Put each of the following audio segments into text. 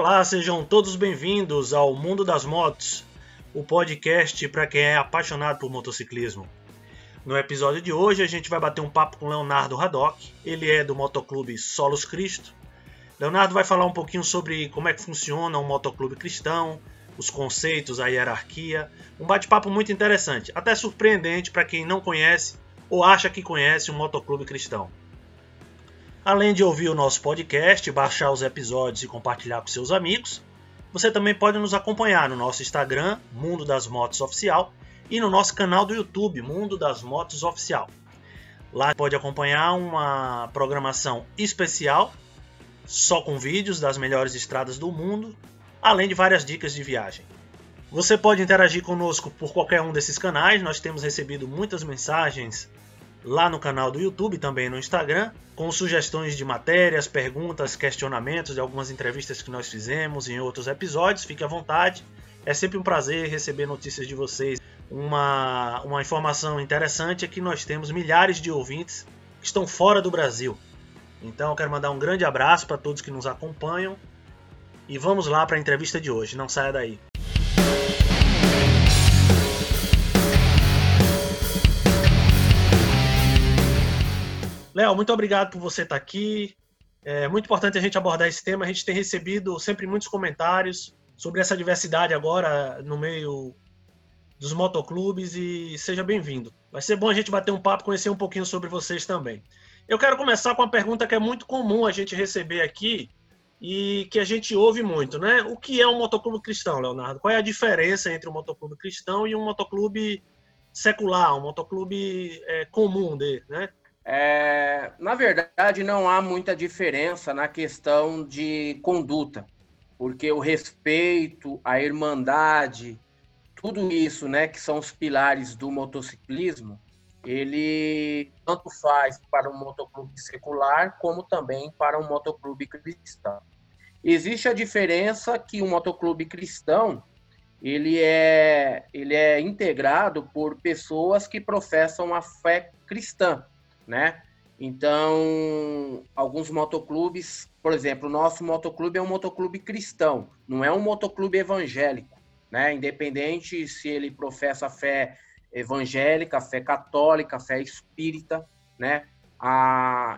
Olá, sejam todos bem-vindos ao Mundo das Motos, o podcast para quem é apaixonado por motociclismo. No episódio de hoje a gente vai bater um papo com Leonardo Haddock, ele é do motoclube Solos Cristo. Leonardo vai falar um pouquinho sobre como é que funciona um motoclube cristão, os conceitos, a hierarquia, um bate-papo muito interessante, até surpreendente para quem não conhece ou acha que conhece um motoclube cristão. Além de ouvir o nosso podcast, baixar os episódios e compartilhar com seus amigos, você também pode nos acompanhar no nosso Instagram, Mundo das Motos Oficial, e no nosso canal do YouTube, Mundo das Motos Oficial. Lá pode acompanhar uma programação especial, só com vídeos das melhores estradas do mundo, além de várias dicas de viagem. Você pode interagir conosco por qualquer um desses canais, nós temos recebido muitas mensagens lá no canal do YouTube, também no Instagram, com sugestões de matérias, perguntas, questionamentos de algumas entrevistas que nós fizemos em outros episódios. Fique à vontade. É sempre um prazer receber notícias de vocês. Uma, uma informação interessante é que nós temos milhares de ouvintes que estão fora do Brasil. Então eu quero mandar um grande abraço para todos que nos acompanham. E vamos lá para a entrevista de hoje. Não saia daí. Léo, muito obrigado por você estar aqui. É muito importante a gente abordar esse tema. A gente tem recebido sempre muitos comentários sobre essa diversidade agora no meio dos motoclubes e seja bem-vindo. Vai ser bom a gente bater um papo, conhecer um pouquinho sobre vocês também. Eu quero começar com uma pergunta que é muito comum a gente receber aqui e que a gente ouve muito, né? O que é um motoclube cristão, Leonardo? Qual é a diferença entre um motoclube cristão e um motoclube secular, um motoclube é, comum dele, né? É, na verdade, não há muita diferença na questão de conduta, porque o respeito, a irmandade, tudo isso, né, que são os pilares do motociclismo, ele tanto faz para um motoclube secular como também para um motoclube cristão. Existe a diferença que o motoclube cristão ele é, ele é integrado por pessoas que professam a fé cristã né? Então, alguns motoclubes, por exemplo, o nosso motoclube é um motoclube cristão, não é um motoclube evangélico, né? Independente se ele professa fé evangélica, fé católica, fé espírita, né?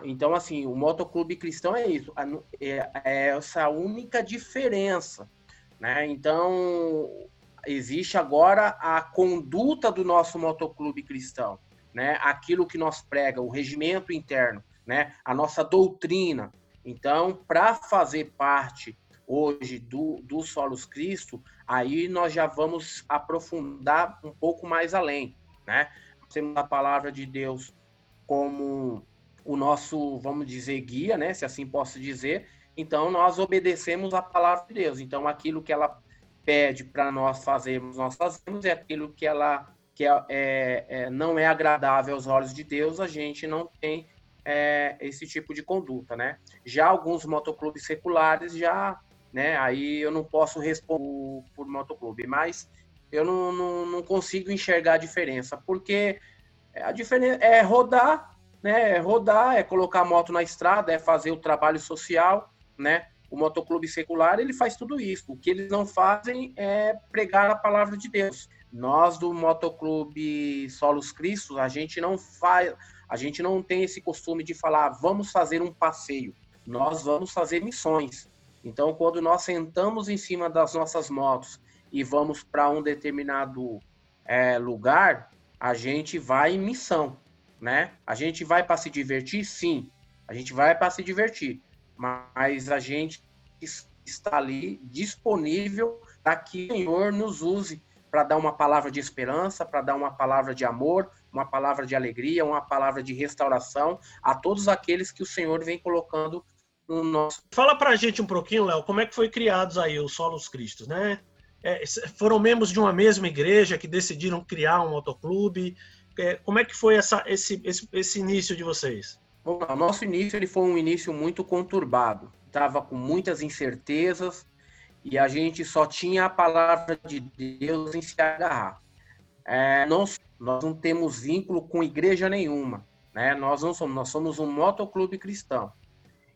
Então, assim, o motoclube cristão é isso, é, é essa única diferença, né? Então, existe agora a conduta do nosso motoclube cristão né, aquilo que nós prega, o regimento interno, né, a nossa doutrina. Então, para fazer parte hoje do, do Solos Cristo, aí nós já vamos aprofundar um pouco mais além, né? Temos a palavra de Deus como o nosso, vamos dizer, guia, né? Se assim posso dizer. Então, nós obedecemos a palavra de Deus. Então, aquilo que ela pede para nós fazermos, nós fazemos, e aquilo que ela que é, é, é, não é agradável aos olhos de Deus, a gente não tem é, esse tipo de conduta, né? Já alguns motoclubes seculares já, né? Aí eu não posso responder por motoclube, mas eu não, não, não consigo enxergar a diferença, porque a diferença é rodar, né? É rodar, é colocar a moto na estrada, é fazer o trabalho social, né? O motoclube secular ele faz tudo isso. O que eles não fazem é pregar a palavra de Deus. Nós do Motoclube Solos Cristos, a gente não faz, a gente não tem esse costume de falar, vamos fazer um passeio. Nós vamos fazer missões. Então, quando nós sentamos em cima das nossas motos e vamos para um determinado é, lugar, a gente vai em missão, né? A gente vai para se divertir, sim. A gente vai para se divertir, mas a gente está ali disponível para que o Senhor nos use para dar uma palavra de esperança, para dar uma palavra de amor, uma palavra de alegria, uma palavra de restauração a todos aqueles que o Senhor vem colocando no nosso. Fala para a gente um pouquinho, Léo, como é que foi criados aí os Solos Cristos, né? É, foram membros de uma mesma igreja que decidiram criar um motoclube. É, como é que foi essa, esse, esse, esse início de vocês? Bom, o nosso início ele foi um início muito conturbado. Estava com muitas incertezas, e a gente só tinha a palavra de Deus em se agarrar. É, nós, nós não temos vínculo com igreja nenhuma, né? Nós não somos, nós somos um motoclube cristão.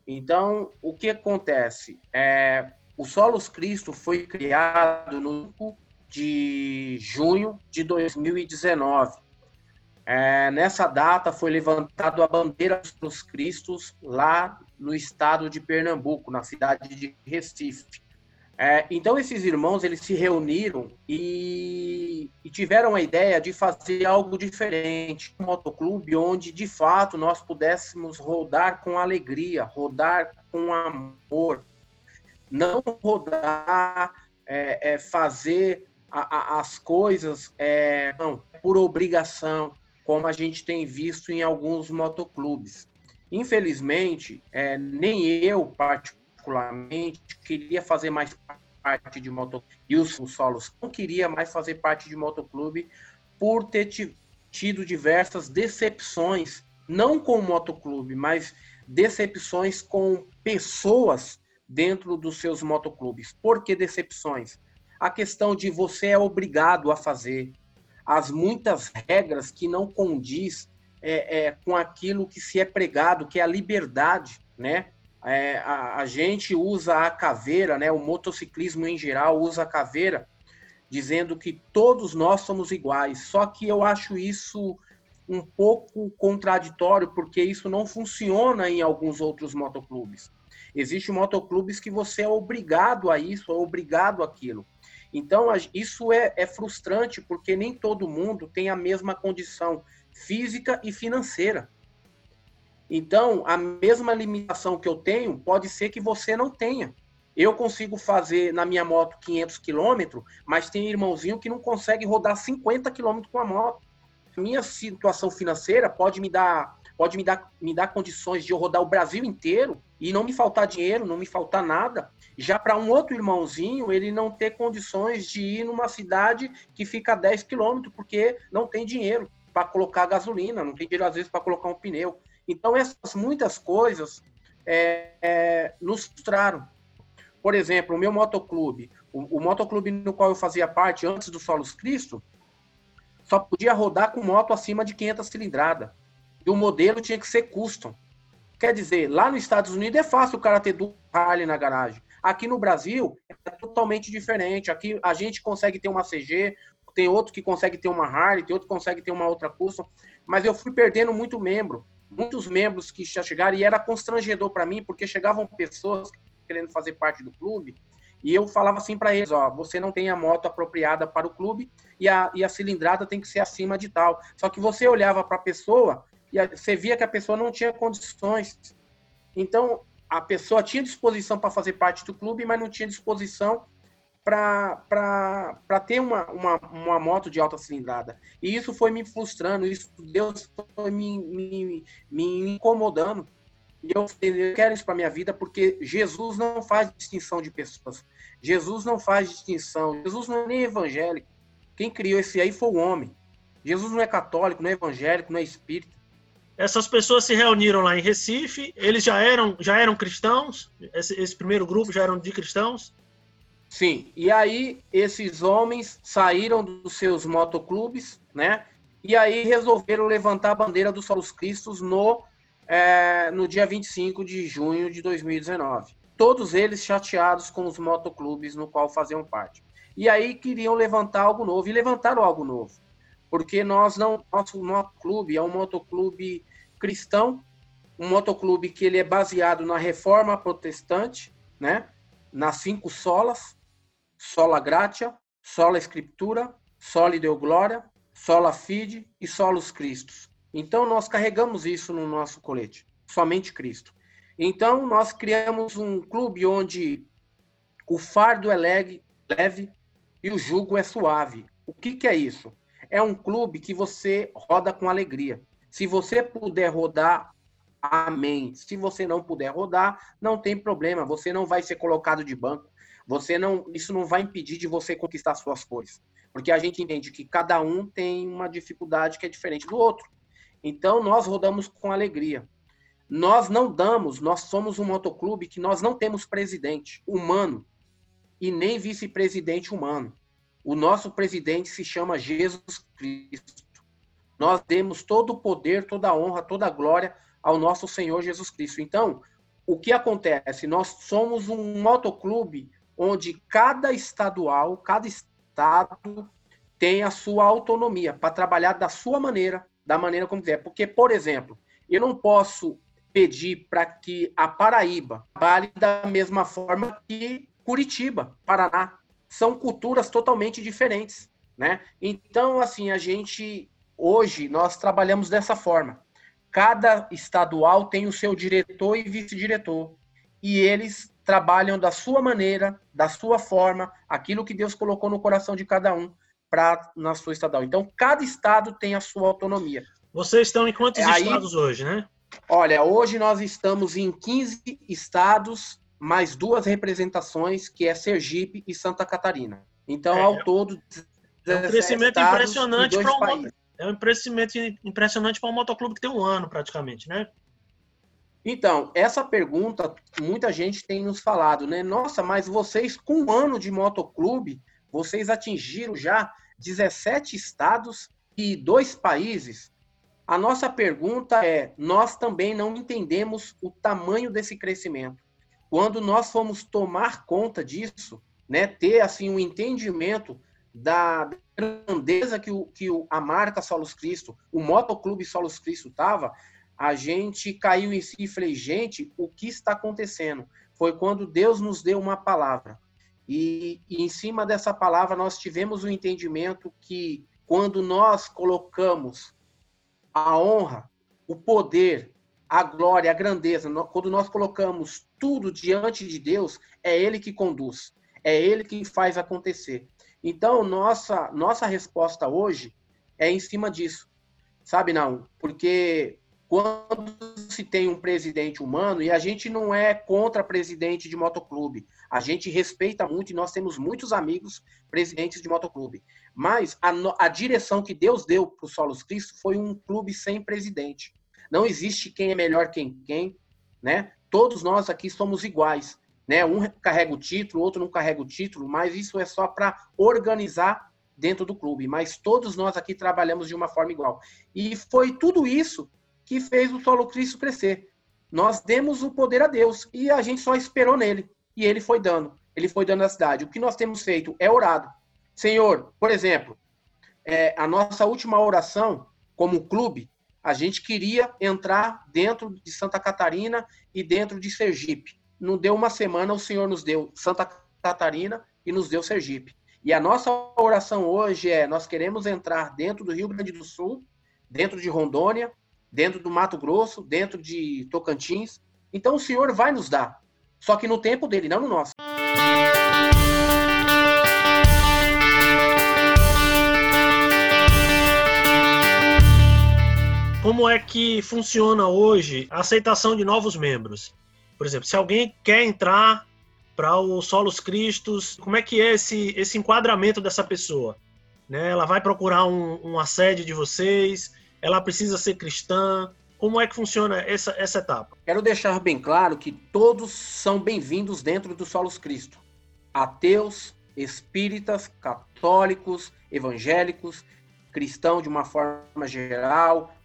Então, o que acontece? É, o Solos Cristo foi criado no de junho de 2019. É, nessa data foi levantada a bandeira dos Cristos lá no estado de Pernambuco, na cidade de Recife. É, então esses irmãos eles se reuniram e, e, tiveram a ideia de fazer algo diferente, um motoclube onde de fato nós pudéssemos rodar com alegria, rodar com amor, não rodar, é, é, fazer a, a, as coisas é, não, por obrigação, como a gente tem visto em alguns motoclubes. Infelizmente, é, nem eu, particularmente, queria fazer mais parte de motoclube, e os solos não queria mais fazer parte de motoclube por ter tido diversas decepções, não com o motoclube, mas decepções com pessoas dentro dos seus motoclubes. Por que decepções? A questão de você é obrigado a fazer, as muitas regras que não condiz é, é, com aquilo que se é pregado, que é a liberdade, né? É, a, a, gente usa a caveira, né? O motociclismo em geral usa a caveira, dizendo que todos nós somos iguais. Só que eu acho isso um pouco contraditório, porque isso não funciona em alguns outros motoclubes. Existem motoclubes que você é obrigado a isso, é obrigado àquilo. Então, isso é, é frustrante, porque nem todo mundo tem a mesma condição física e financeira. Então, a mesma limitação que eu tenho, pode ser que você não tenha. Eu consigo fazer na minha moto 500 km, mas tem irmãozinho que não consegue rodar 50 km com a moto. Minha situação financeira pode me dar, pode me dar, me dar condições de eu rodar o Brasil inteiro e não me faltar dinheiro, não me faltar nada. Já para um outro irmãozinho, ele não ter condições de ir numa cidade que fica a 10 quilômetros, porque não tem dinheiro para colocar gasolina, não tem dinheiro às vezes para colocar um pneu. Então, essas muitas coisas é, é, nos frustraram. Por exemplo, o meu motoclube, o, o motoclube no qual eu fazia parte antes do Solos Cristo, só podia rodar com moto acima de 500 cilindrada. E o modelo tinha que ser custom. Quer dizer, lá nos Estados Unidos é fácil o cara ter duas Harley na garagem. Aqui no Brasil é totalmente diferente. Aqui a gente consegue ter uma CG, tem outro que consegue ter uma Harley, tem outro que consegue ter uma outra custom. Mas eu fui perdendo muito membro, muitos membros que já chegaram e era constrangedor para mim, porque chegavam pessoas querendo fazer parte do clube e eu falava assim para eles, ó, você não tem a moto apropriada para o clube e a, e a cilindrada tem que ser acima de tal. Só que você olhava para a pessoa e você via que a pessoa não tinha condições. Então, a pessoa tinha disposição para fazer parte do clube, mas não tinha disposição para ter uma, uma, uma, moto de alta cilindrada. E isso foi me frustrando, isso Deus foi me, me, me incomodando. E eu, eu quero isso para minha vida porque Jesus não faz distinção de pessoas. Jesus não faz distinção. Jesus não é nem evangélico. Quem criou esse aí foi o homem. Jesus não é católico, não é evangélico, não é espírita. Essas pessoas se reuniram lá em Recife. Eles já eram, já eram cristãos? Esse, esse primeiro grupo já eram de cristãos? Sim. E aí esses homens saíram dos seus motoclubes, né? E aí resolveram levantar a bandeira dos Solos Cristos no, é, no dia 25 de junho de 2019. Todos eles chateados com os motoclubes no qual faziam parte. E aí queriam levantar algo novo, e levantaram algo novo porque nós não, nosso, nosso clube é um motoclube cristão, um motoclube que ele é baseado na reforma protestante, né? Nas cinco solas, sola gratia, sola escritura, sola deu glória, sola fide e solos Cristos. Então nós carregamos isso no nosso colete, somente Cristo. Então nós criamos um clube onde o fardo é leve e o jugo é suave. O que, que é isso? é um clube que você roda com alegria. Se você puder rodar, amém. Se você não puder rodar, não tem problema. Você não vai ser colocado de banco. Você não, isso não vai impedir de você conquistar suas coisas, porque a gente entende que cada um tem uma dificuldade que é diferente do outro. Então nós rodamos com alegria. Nós não damos, nós somos um motoclube que nós não temos presidente humano e nem vice-presidente humano. O nosso presidente se chama Jesus Cristo. Nós demos todo o poder, toda a honra, toda a glória ao nosso Senhor Jesus Cristo. Então, o que acontece? Nós somos um motoclube onde cada estadual, cada estado tem a sua autonomia para trabalhar da sua maneira, da maneira como quiser. Porque, por exemplo, eu não posso pedir para que a Paraíba trabalhe da mesma forma que Curitiba, Paraná. São culturas totalmente diferentes, né? Então, assim, a gente hoje nós trabalhamos dessa forma. Cada estadual tem o seu diretor e vice-diretor, e eles trabalham da sua maneira, da sua forma, aquilo que Deus colocou no coração de cada um para na sua estadual. Então, cada estado tem a sua autonomia. Vocês estão em quantos é, estados hoje, né? Olha, hoje nós estamos em 15 estados, mais duas representações, que é Sergipe e Santa Catarina. Então, é, ao todo, é um crescimento impressionante para um, é um crescimento impressionante para um motoclube que tem um ano praticamente, né? Então, essa pergunta muita gente tem nos falado, né? Nossa, mas vocês com um ano de motoclube, vocês atingiram já 17 estados e dois países. A nossa pergunta é: nós também não entendemos o tamanho desse crescimento. Quando nós fomos tomar conta disso, né, ter assim um entendimento da grandeza que, o, que o, a marca Solos Cristo, o Motoclube Solos Cristo estava, a gente caiu em si e falei, gente, o que está acontecendo? Foi quando Deus nos deu uma palavra. E, e em cima dessa palavra nós tivemos o entendimento que quando nós colocamos a honra, o poder, a glória, a grandeza, quando nós colocamos tudo diante de Deus, é Ele que conduz, é Ele que faz acontecer. Então, nossa, nossa resposta hoje é em cima disso, sabe, não? Porque quando se tem um presidente humano, e a gente não é contra presidente de motoclube, a gente respeita muito e nós temos muitos amigos presidentes de motoclube. Mas a, a direção que Deus deu para o Solos Cristo foi um clube sem presidente. Não existe quem é melhor que quem, né? Todos nós aqui somos iguais, né? Um carrega o título, outro não carrega o título, mas isso é só para organizar dentro do clube. Mas todos nós aqui trabalhamos de uma forma igual. E foi tudo isso que fez o Solo Cristo crescer. Nós demos o poder a Deus e a gente só esperou nele. E ele foi dando. Ele foi dando a cidade. O que nós temos feito é orado. Senhor, por exemplo, é, a nossa última oração como clube, a gente queria entrar dentro de Santa Catarina e dentro de Sergipe. Não deu uma semana, o Senhor nos deu Santa Catarina e nos deu Sergipe. E a nossa oração hoje é: nós queremos entrar dentro do Rio Grande do Sul, dentro de Rondônia, dentro do Mato Grosso, dentro de Tocantins. Então o Senhor vai nos dar, só que no tempo dele, não no nosso. Como é que funciona hoje a aceitação de novos membros? Por exemplo, se alguém quer entrar para o Solos Cristos, como é que é esse, esse enquadramento dessa pessoa? Né? Ela vai procurar um, uma sede de vocês? Ela precisa ser cristã? Como é que funciona essa, essa etapa? Quero deixar bem claro que todos são bem-vindos dentro do Solos Cristo. Ateus, espíritas, católicos, evangélicos, cristão de uma forma geral,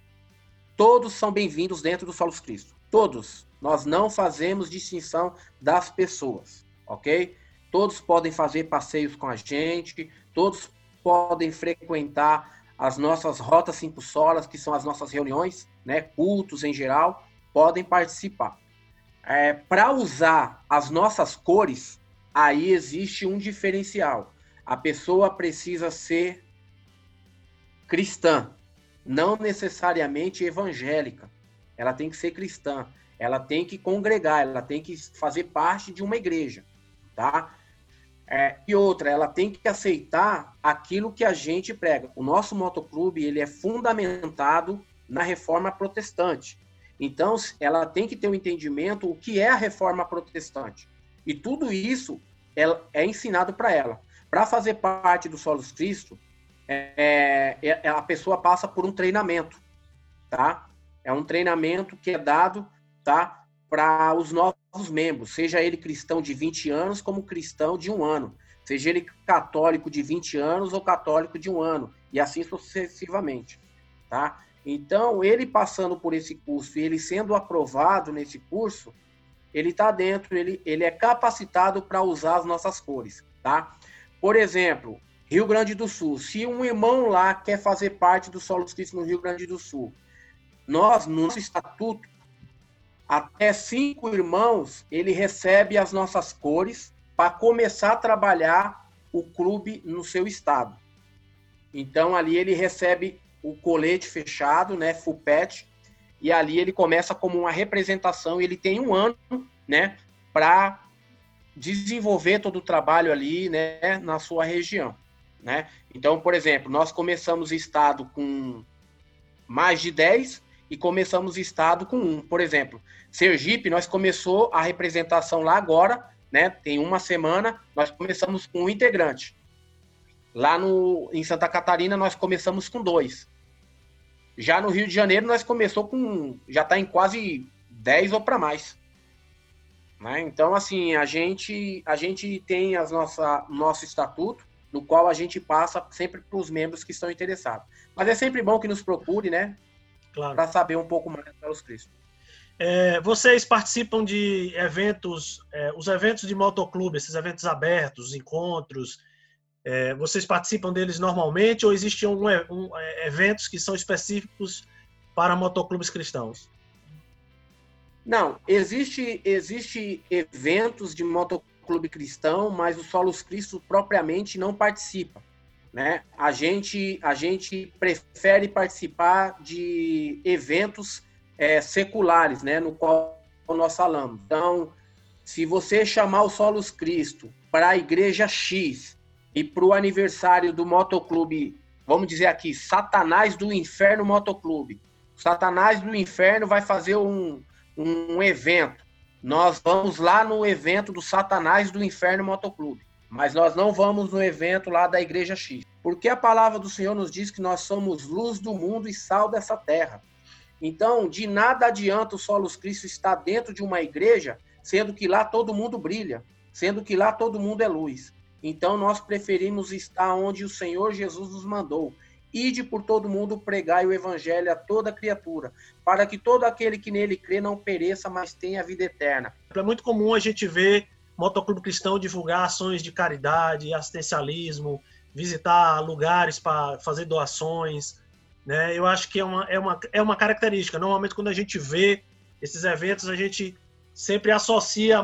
todos são bem-vindos dentro do Solos Cristo. Todos. Nós não fazemos distinção das pessoas, ok? Todos podem fazer passeios com a gente, todos podem frequentar as nossas rotas cinco solas, que são as nossas reuniões, né, cultos em geral, podem participar. É, Para usar as nossas cores, aí existe um diferencial. A pessoa precisa ser cristã, não necessariamente evangélica. Ela tem que ser cristã, ela tem que congregar, ela tem que fazer parte de uma igreja, tá? É, e outra, ela tem que aceitar aquilo que a gente prega. O nosso motoclube ele é fundamentado na reforma protestante. Então, ela tem que ter um entendimento o que é a reforma protestante. E tudo isso é, é ensinado para ela. Para fazer parte do Solos Cristo, é, é, é, a pessoa passa por um treinamento, tá? É um treinamento que é dado, tá? para os novos membros, seja ele cristão de 20 anos como cristão de um ano, seja ele católico de 20 anos ou católico de um ano, e assim sucessivamente, tá? Então, ele passando por esse curso e ele sendo aprovado nesse curso, ele está dentro, ele, ele é capacitado para usar as nossas cores, tá? Por exemplo, Rio Grande do Sul. Se um irmão lá quer fazer parte do Solo Cristo no Rio Grande do Sul, nós, no nosso estatuto, até cinco irmãos, ele recebe as nossas cores para começar a trabalhar o clube no seu estado. Então, ali ele recebe o colete fechado, né, full patch, e ali ele começa como uma representação, ele tem um ano, né, para desenvolver todo o trabalho ali, né, na sua região, né? Então, por exemplo, nós começamos o estado com mais de 10 e começamos estado com um. Por exemplo, Sergipe, nós começou a representação lá agora, né? Tem uma semana, nós começamos com um integrante. Lá no, em Santa Catarina, nós começamos com dois. Já no Rio de Janeiro, nós começou com. Já está em quase 10 ou para mais. Né? Então, assim, a gente, a gente tem as nossa, nosso estatuto, no qual a gente passa sempre para os membros que estão interessados. Mas é sempre bom que nos procure, né? Claro. Para saber um pouco mais para os Cristo. É, vocês participam de eventos, é, os eventos de motoclube, esses eventos abertos, encontros, é, vocês participam deles normalmente ou existem um, um, é, eventos que são específicos para motoclubes cristãos? Não, existe, existe eventos de motoclube cristão, mas o Solos Cristo propriamente não participa. Né? A, gente, a gente prefere participar de eventos é, seculares, né? no qual nós falamos. Então, se você chamar o Solos Cristo para a igreja X e para o aniversário do motoclube, vamos dizer aqui, Satanás do Inferno Motoclube. Satanás do Inferno vai fazer um, um evento. Nós vamos lá no evento do Satanás do Inferno Motoclube, mas nós não vamos no evento lá da Igreja X. Porque a palavra do Senhor nos diz que nós somos luz do mundo e sal dessa terra. Então, de nada adianta o Solos Cristo estar dentro de uma igreja, sendo que lá todo mundo brilha, sendo que lá todo mundo é luz. Então nós preferimos estar onde o Senhor Jesus nos mandou. Ide por todo mundo pregai o evangelho a toda criatura, para que todo aquele que nele crê não pereça, mas tenha vida eterna. É muito comum a gente ver motoclube cristão divulgar ações de caridade, assistencialismo, visitar lugares para fazer doações. Né? Eu acho que é uma, é, uma, é uma característica. Normalmente, quando a gente vê esses eventos, a gente sempre associa a,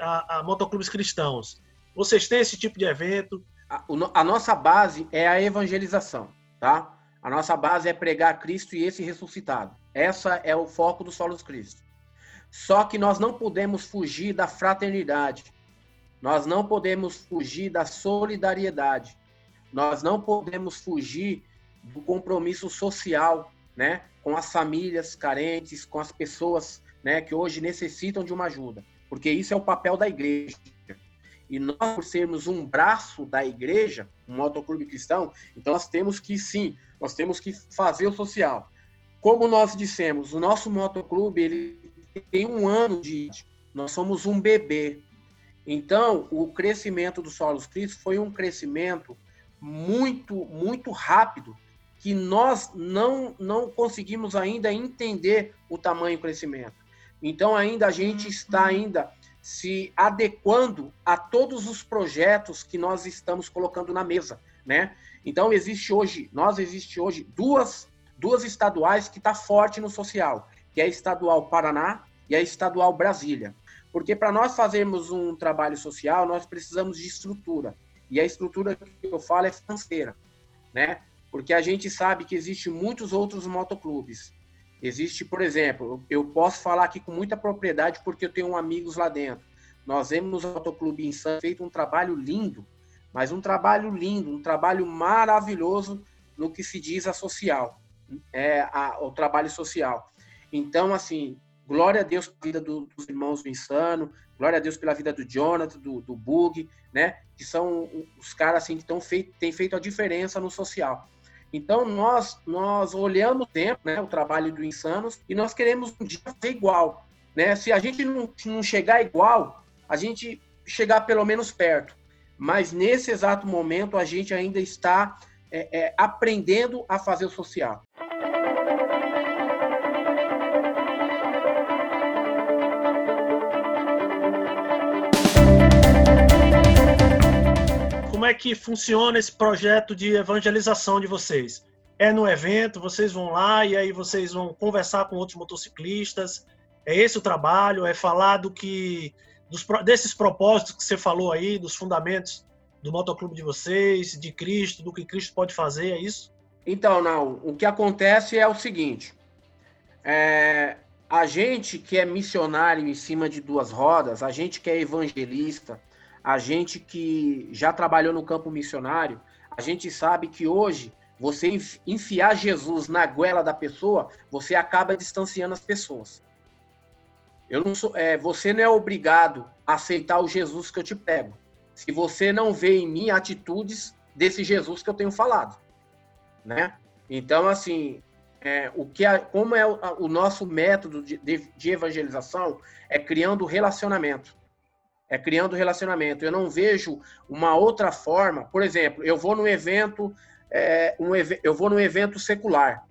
a, a motoclubes cristãos. Vocês têm esse tipo de evento? A, a, nossa base é a evangelização, tá? A nossa base é pregar Cristo e esse ressuscitado. Essa é o foco do Solos Cristo. Só que nós não podemos fugir da fraternidade. Nós não podemos fugir da solidariedade. Nós não podemos fugir do compromisso social, né, com as famílias carentes, com as pessoas, né, que hoje necessitam de uma ajuda, porque isso é o papel da igreja. E nós, por sermos um braço da igreja, um motoclube cristão, então nós temos que, sim, nós temos que fazer o social. Como nós dissemos, o nosso motoclube ele tem um ano de nós somos um bebê. Então, o crescimento do Solos Cristo foi um crescimento muito, muito rápido, que nós não, não conseguimos ainda entender o tamanho do crescimento. Então, ainda a gente está ainda se adequando a todos os projetos que nós estamos colocando na mesa, né? Então existe hoje, nós existe hoje duas duas estaduais que está forte no social, que é a estadual Paraná e a estadual Brasília. Porque para nós fazermos um trabalho social, nós precisamos de estrutura. E a estrutura que eu falo é financeira, né? Porque a gente sabe que existe muitos outros motoclubes Existe, por exemplo, eu posso falar aqui com muita propriedade porque eu tenho amigos lá dentro. Nós vemos no Autoclube Insano feito um trabalho lindo, mas um trabalho lindo, um trabalho maravilhoso no que se diz a social, é, a, o trabalho social. Então, assim, glória a Deus pela vida do, dos irmãos do Insano, glória a Deus pela vida do Jonathan, do, do Bug, né? Que são os caras assim, que tão feito, têm feito a diferença no social. Então, nós, nós olhamos o tempo, né, o trabalho do Insanos, e nós queremos um dia ser igual. Né? Se a gente não, não chegar igual, a gente chegar pelo menos perto. Mas nesse exato momento, a gente ainda está é, é, aprendendo a fazer o social. Como é que funciona esse projeto de evangelização de vocês? É no evento, vocês vão lá e aí vocês vão conversar com outros motociclistas. É esse o trabalho? É falar do que dos, desses propósitos que você falou aí, dos fundamentos do motoclube de vocês, de Cristo, do que Cristo pode fazer, é isso? Então, não. O que acontece é o seguinte: é, a gente que é missionário em cima de duas rodas, a gente que é evangelista, a gente que já trabalhou no campo missionário, a gente sabe que hoje você enfiar Jesus na goela da pessoa, você acaba distanciando as pessoas. Eu não sou, é, você não é obrigado a aceitar o Jesus que eu te pego, se você não vê em mim atitudes desse Jesus que eu tenho falado, né? Então, assim, é, o que é, como é o, o nosso método de, de, de, evangelização é criando relacionamento, é criando relacionamento. Eu não vejo uma outra forma. Por exemplo, eu vou num evento, é, um, eu vou num evento secular.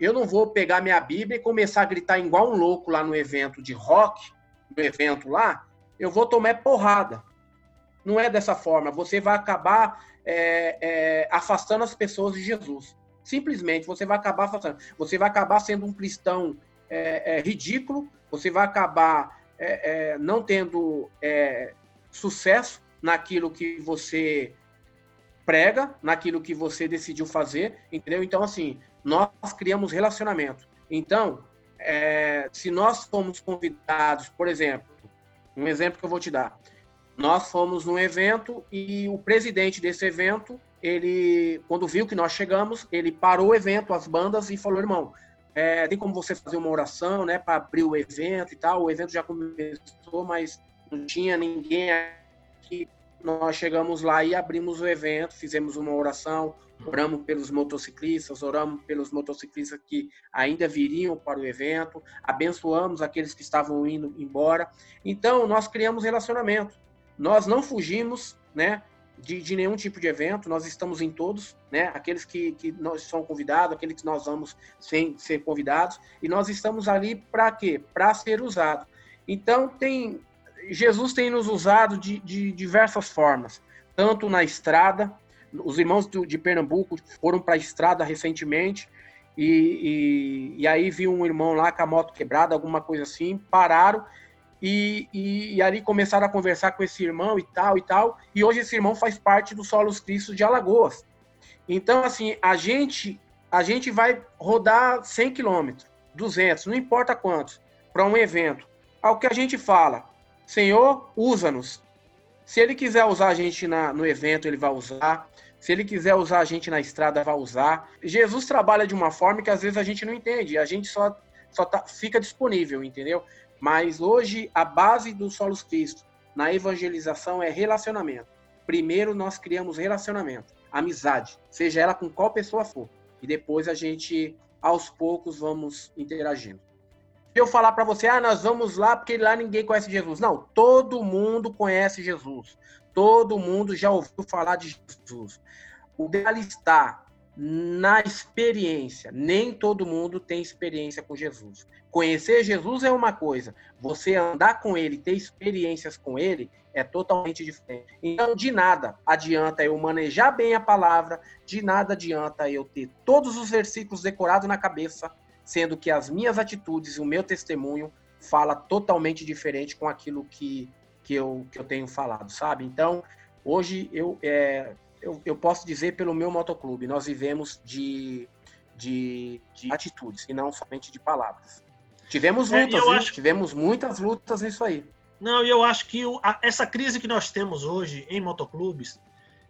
Eu não vou pegar minha Bíblia e começar a gritar igual um louco lá no evento de rock, no evento lá, eu vou tomar porrada. Não é dessa forma. Você vai acabar é, é, afastando as pessoas de Jesus. Simplesmente, você vai acabar afastando. Você vai acabar sendo um cristão é, é ridículo, você vai acabar é, é, não tendo sucesso naquilo que você prega, naquilo que você decidiu fazer, entendeu? Então, assim, nós criamos relacionamento. Então, é, se nós fomos convidados, por exemplo, um exemplo que eu vou te dar, nós fomos num evento e o presidente desse evento, ele, quando viu que nós chegamos, ele parou o evento, as bandas e falou, irmão, é, tem como você fazer uma oração, né, para abrir o evento e tal. O evento já começou, mas não tinha ninguém aqui nós chegamos lá e abrimos o evento, fizemos uma oração, oramos pelos motociclistas, oramos pelos motociclistas que ainda viriam para o evento, abençoamos aqueles que estavam indo embora. Então, nós criamos relacionamento. Nós não fugimos, né? De, de, nenhum tipo de evento, nós estamos em todos, né? Aqueles que, que nós são convidados, aqueles que nós vamos sem ser convidados, e nós estamos ali para quê? Para ser usado. Então, tem Jesus tem nos usado de, de diversas formas, tanto na estrada, os irmãos do, de Pernambuco foram para a estrada recentemente, e, e, e, aí viu um irmão lá com a moto quebrada, alguma coisa assim, pararam e, e, e, ali começaram a conversar com esse irmão e tal e tal, e hoje esse irmão faz parte do Solos Cristo de Alagoas. Então, assim, a gente a gente vai rodar 100 quilômetros, 200, não importa quantos, para um evento. Ao que a gente fala, Senhor, usa-nos. Se ele quiser usar a gente na, no evento, ele vai usar. Se ele quiser usar a gente na estrada, vai usar. Jesus trabalha de uma forma que às vezes a gente não entende. A gente só, só tá, fica disponível, entendeu? Mas hoje a base do Solos Cristo na evangelização é relacionamento. Primeiro nós criamos relacionamento, amizade, seja ela com qual pessoa for. E depois a gente, aos poucos, vamos interagindo eu falar para você, ah, nós vamos lá porque lá ninguém conhece Jesus. Não, todo mundo conhece Jesus. Todo mundo já ouviu falar de Jesus. O detalhe está na experiência. Nem todo mundo tem experiência com Jesus. Conhecer Jesus é uma coisa, você andar com ele, ter experiências com ele, é totalmente diferente. Então, de nada adianta eu manejar bem a palavra, de nada adianta eu ter todos os versículos decorados na cabeça, sendo que as minhas atitudes e o meu testemunho fala totalmente diferente com aquilo que, que, eu, que eu tenho falado, sabe? Então, hoje eu, é, eu, eu posso dizer pelo meu motoclube, nós vivemos de, de, de atitudes e não somente de palavras. Tivemos é, lutas, é, acho... tivemos muitas lutas nisso aí. Não, e eu acho que o, a, essa crise que nós temos hoje em motoclubes,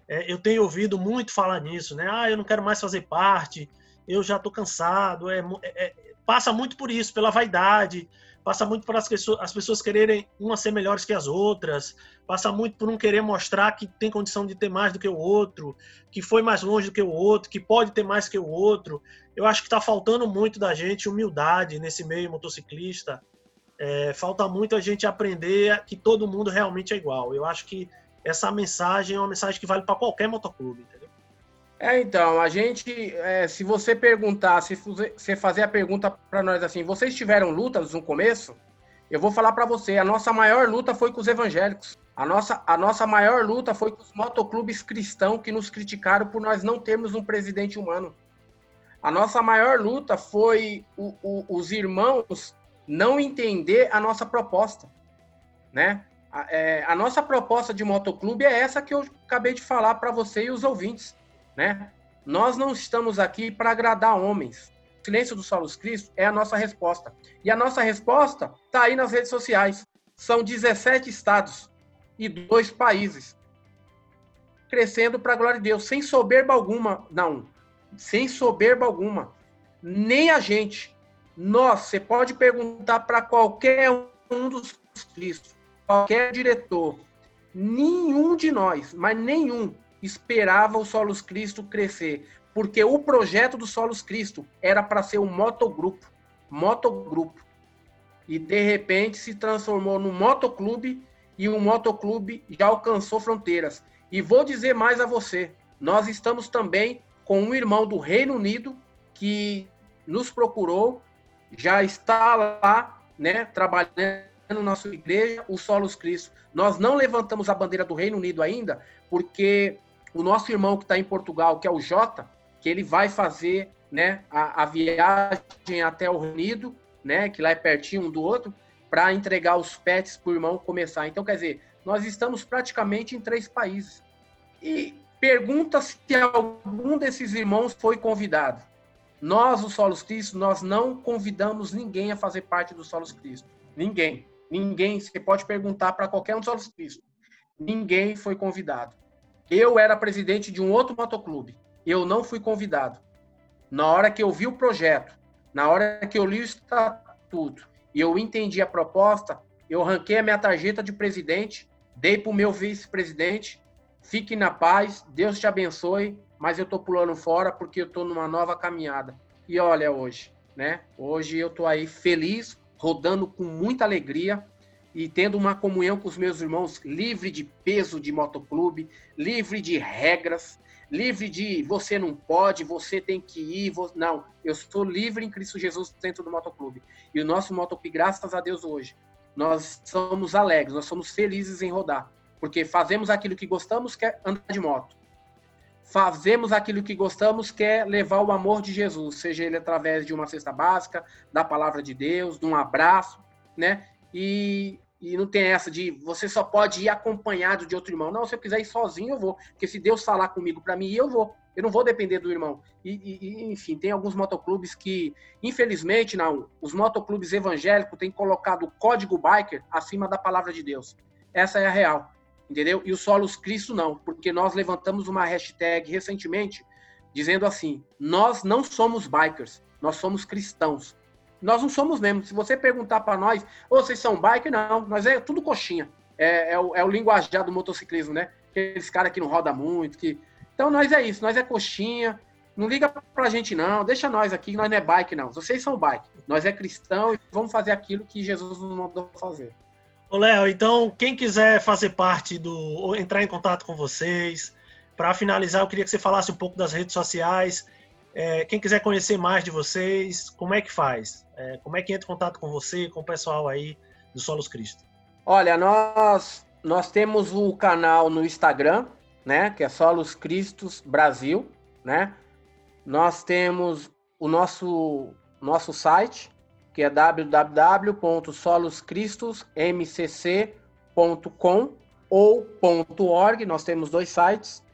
é, eu tenho ouvido muito falar nisso, né? Ah, eu não quero mais fazer parte, eu já estou cansado. É, é, é, passa muito por isso, pela vaidade, passa muito por as pessoas, as pessoas quererem umas ser melhores que as outras, passa muito por não querer mostrar que tem condição de ter mais do que o outro, que foi mais longe do que o outro, que pode ter mais que o outro. Eu acho que está faltando muito da gente humildade nesse meio motociclista. É, falta muito a gente aprender que todo mundo realmente é igual. Eu acho que essa mensagem é uma mensagem que vale para qualquer motoclube, entendeu? É, então, a gente, é, se você perguntar, se você fazer a pergunta para nós assim, vocês tiveram lutas no começo? Eu vou falar para você, a nossa maior luta foi com os evangélicos. A nossa, a nossa maior luta foi com os motoclubes cristãos que nos criticaram por nós não termos um presidente humano. A nossa maior luta foi o, o, os irmãos não entender a nossa proposta, né? A, é, a nossa proposta de motoclube é essa que eu acabei de falar para você e os ouvintes, né? Nós não estamos aqui para agradar homens. O silêncio do Solos Cristo é a nossa resposta. E a nossa resposta está aí nas redes sociais. São 17 estados e dois países crescendo para a glória de Deus, sem soberba alguma, não, sem soberba alguma. Nem a gente. Nós, você pode perguntar para qualquer um dos Cristos, qualquer diretor, nenhum de nós, mas nenhum, esperava o Solos Cristo crescer, porque o projeto do Solos Cristo era para ser um motogrupo, motogrupo. E de repente se transformou num motoclube e o motoclube já alcançou fronteiras. E vou dizer mais a você, nós estamos também com um irmão do Reino Unido que nos procurou, já está lá, né, trabalhando na nossa igreja, o Solos Cristo. Nós não levantamos a bandeira do Reino Unido ainda, porque o nosso irmão que está em Portugal, que é o Jota, que ele vai fazer né, a, a viagem até o Reino Unido, né, que lá é pertinho um do outro, para entregar os pets para o irmão começar. Então, quer dizer, nós estamos praticamente em três países. E pergunta se algum desses irmãos foi convidado. Nós, o Solos Cristo, nós não convidamos ninguém a fazer parte do Solos Cristo. Ninguém. Ninguém. Você pode perguntar para qualquer um do Solos Cristo. Ninguém foi convidado. Eu era presidente de um outro motoclube. Eu não fui convidado. Na hora que eu vi o projeto, na hora que eu li o estatuto e eu entendi a proposta, eu ranquei a minha tarjeta de presidente, dei para o meu vice-presidente. Fique na paz, Deus te abençoe, mas eu estou pulando fora porque eu estou numa nova caminhada. E olha hoje, né? Hoje eu estou aí feliz, rodando com muita alegria e tendo uma comunhão com os meus irmãos, livre de peso de motoclube, livre de regras, livre de você não pode, você tem que ir. Não, eu sou livre em Cristo Jesus dentro do motoclube. E o nosso motoclube, graças a Deus hoje, nós somos alegres, nós somos felizes em rodar, porque fazemos aquilo que gostamos, que é andar de moto. Fazemos aquilo que gostamos, que é levar o amor de Jesus, seja ele através de uma cesta básica, da palavra de Deus, de um abraço, né? E e não tem essa de você só pode ir acompanhado de outro irmão. Não, se eu quiser ir sozinho, eu vou. Porque se Deus falar comigo para mim, eu vou. Eu não vou depender do irmão. E, e, enfim, tem alguns motoclubes que, infelizmente, não. Os motoclubes evangélicos têm colocado o código biker acima da palavra de Deus. Essa é a real. Entendeu? E o Solos Cristo não. Porque nós levantamos uma hashtag recentemente dizendo assim: nós não somos bikers, nós somos cristãos. Nós não somos mesmo. Se você perguntar para nós, ou vocês são bike, não. Nós é tudo coxinha. É, é, o, é o linguajar do motociclismo, né? Aqueles caras que não roda muito. que Então nós é isso, nós é coxinha. Não liga pra gente, não. Deixa nós aqui, nós não é bike, não. Vocês são bike. Nós é cristão e vamos fazer aquilo que Jesus nos mandou fazer. Ô, Léo, então, quem quiser fazer parte do. ou entrar em contato com vocês, para finalizar, eu queria que você falasse um pouco das redes sociais é, quem quiser conhecer mais de vocês, como é que faz? É, como é que entra em contato com você, com o pessoal aí do Solos Cristo? Olha, nós, nós temos o canal no Instagram, né? Que é Solos Cristos Brasil, né? Nós temos o nosso, nosso site, que é www.soloscristos.mcc.com ou .org. Nós temos dois sites.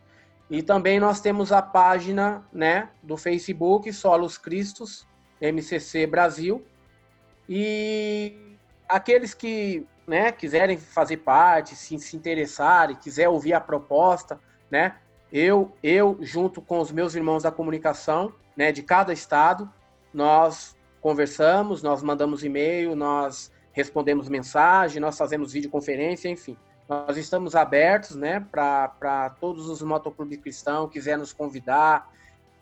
E também nós temos a página né, do Facebook, Solos Cristos, MCC Brasil. E aqueles que né, quiserem fazer parte, se, se interessarem, quiser ouvir a proposta, né, eu, eu, junto com os meus irmãos da comunicação né, de cada estado, nós conversamos, nós mandamos e-mail, nós respondemos mensagem, nós fazemos videoconferência, enfim. Nós estamos abertos né, para todos os motoclubes cristãos, quiser nos convidar,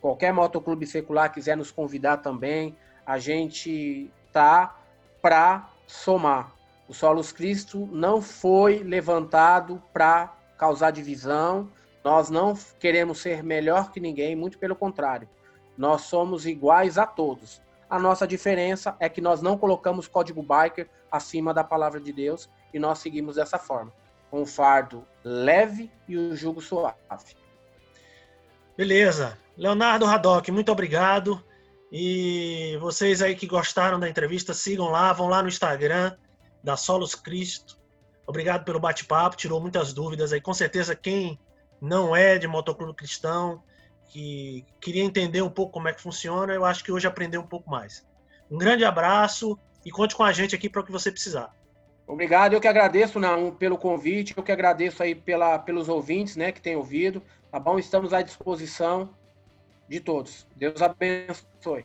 qualquer motoclube secular quiser nos convidar também, a gente tá para somar. O Solos Cristo não foi levantado para causar divisão, nós não queremos ser melhor que ninguém, muito pelo contrário. Nós somos iguais a todos. A nossa diferença é que nós não colocamos código biker acima da palavra de Deus e nós seguimos dessa forma, o fardo leve e o jugo suave. Beleza. Leonardo Haddock, muito obrigado. E vocês aí que gostaram da entrevista, sigam lá, vão lá no Instagram da Solos Cristo. Obrigado pelo bate-papo, tirou muitas dúvidas aí. Com certeza, quem não é de motoclube cristão, que queria entender um pouco como é que funciona, eu acho que hoje aprendeu um pouco mais. Um grande abraço e conte com a gente aqui para o que você precisar. Obrigado, eu que agradeço não, pelo convite, eu que agradeço aí pela, pelos ouvintes né, que têm ouvido, tá bom? Estamos à disposição de todos. Deus abençoe.